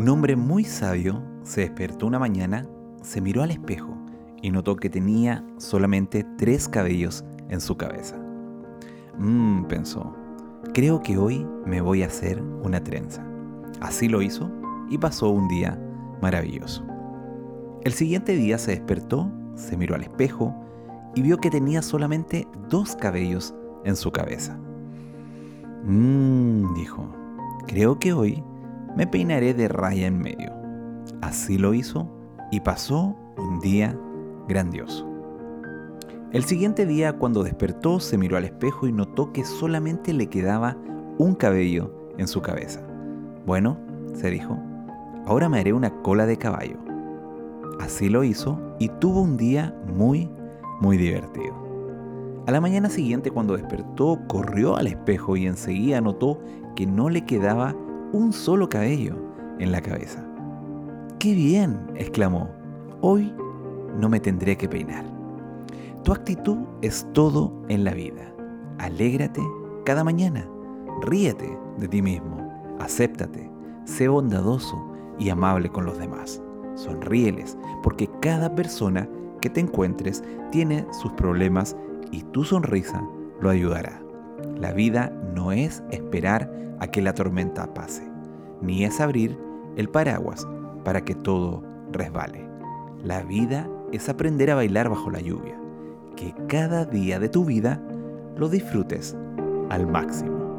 Un hombre muy sabio se despertó una mañana, se miró al espejo y notó que tenía solamente tres cabellos en su cabeza. Mmm, pensó, creo que hoy me voy a hacer una trenza. Así lo hizo y pasó un día maravilloso. El siguiente día se despertó, se miró al espejo y vio que tenía solamente dos cabellos en su cabeza. Mmm, dijo, creo que hoy me peinaré de raya en medio. Así lo hizo y pasó un día grandioso. El siguiente día, cuando despertó, se miró al espejo y notó que solamente le quedaba un cabello en su cabeza. Bueno, se dijo, ahora me haré una cola de caballo. Así lo hizo y tuvo un día muy, muy divertido. A la mañana siguiente, cuando despertó, corrió al espejo y enseguida notó que no le quedaba un solo cabello en la cabeza. ¡Qué bien! exclamó. Hoy no me tendré que peinar. Tu actitud es todo en la vida. Alégrate cada mañana. Ríete de ti mismo. Acéptate. Sé bondadoso y amable con los demás. Sonríeles, porque cada persona que te encuentres tiene sus problemas y tu sonrisa lo ayudará. La vida no es esperar a que la tormenta pase, ni es abrir el paraguas para que todo resbale. La vida es aprender a bailar bajo la lluvia, que cada día de tu vida lo disfrutes al máximo.